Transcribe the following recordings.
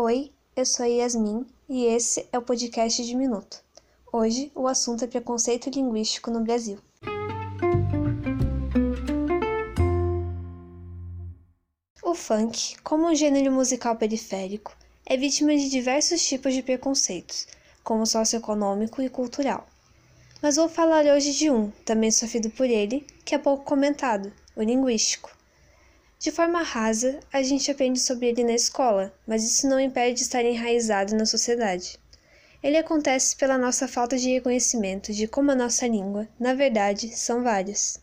Oi, eu sou Yasmin e esse é o podcast de Minuto. Hoje o assunto é preconceito linguístico no Brasil. O funk, como um gênero musical periférico, é vítima de diversos tipos de preconceitos, como socioeconômico e cultural. Mas vou falar hoje de um, também sofrido por ele, que é pouco comentado, o linguístico. De forma rasa, a gente aprende sobre ele na escola, mas isso não impede de estar enraizado na sociedade. Ele acontece pela nossa falta de reconhecimento de como a nossa língua, na verdade, são várias.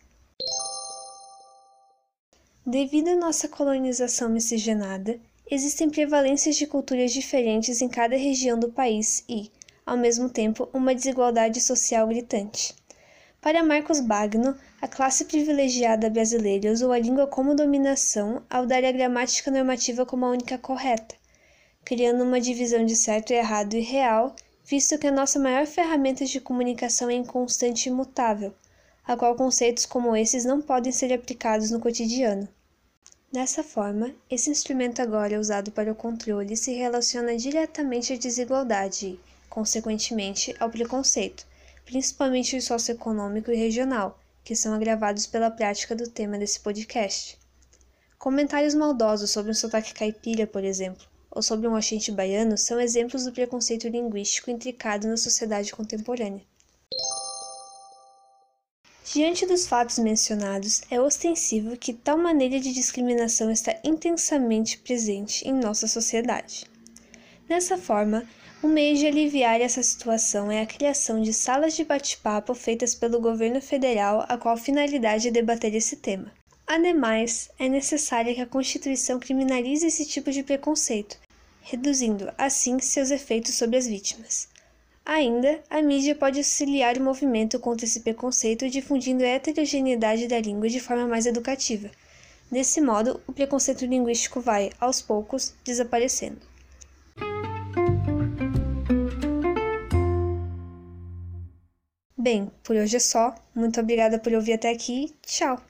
Devido à nossa colonização miscigenada, existem prevalências de culturas diferentes em cada região do país e, ao mesmo tempo, uma desigualdade social gritante. Para Marcos Bagno, a classe privilegiada brasileira usou a língua como dominação ao dar a gramática normativa como a única correta, criando uma divisão de certo errado e real, visto que a nossa maior ferramenta de comunicação é inconstante e imutável, a qual conceitos como esses não podem ser aplicados no cotidiano. Dessa forma, esse instrumento agora usado para o controle se relaciona diretamente à desigualdade e, consequentemente, ao preconceito principalmente o socioeconômico e regional, que são agravados pela prática do tema desse podcast. Comentários maldosos sobre um sotaque caipira, por exemplo, ou sobre um oxente baiano são exemplos do preconceito linguístico intricado na sociedade contemporânea. Diante dos fatos mencionados, é ostensivo que tal maneira de discriminação está intensamente presente em nossa sociedade. Dessa forma, um meio de aliviar essa situação é a criação de salas de bate-papo feitas pelo governo federal, a qual finalidade é debater esse tema. Ademais, é necessário que a Constituição criminalize esse tipo de preconceito, reduzindo, assim, seus efeitos sobre as vítimas. Ainda, a mídia pode auxiliar o movimento contra esse preconceito difundindo a heterogeneidade da língua de forma mais educativa. Desse modo, o preconceito linguístico vai, aos poucos, desaparecendo. Bem, por hoje é só. Muito obrigada por ouvir até aqui. Tchau!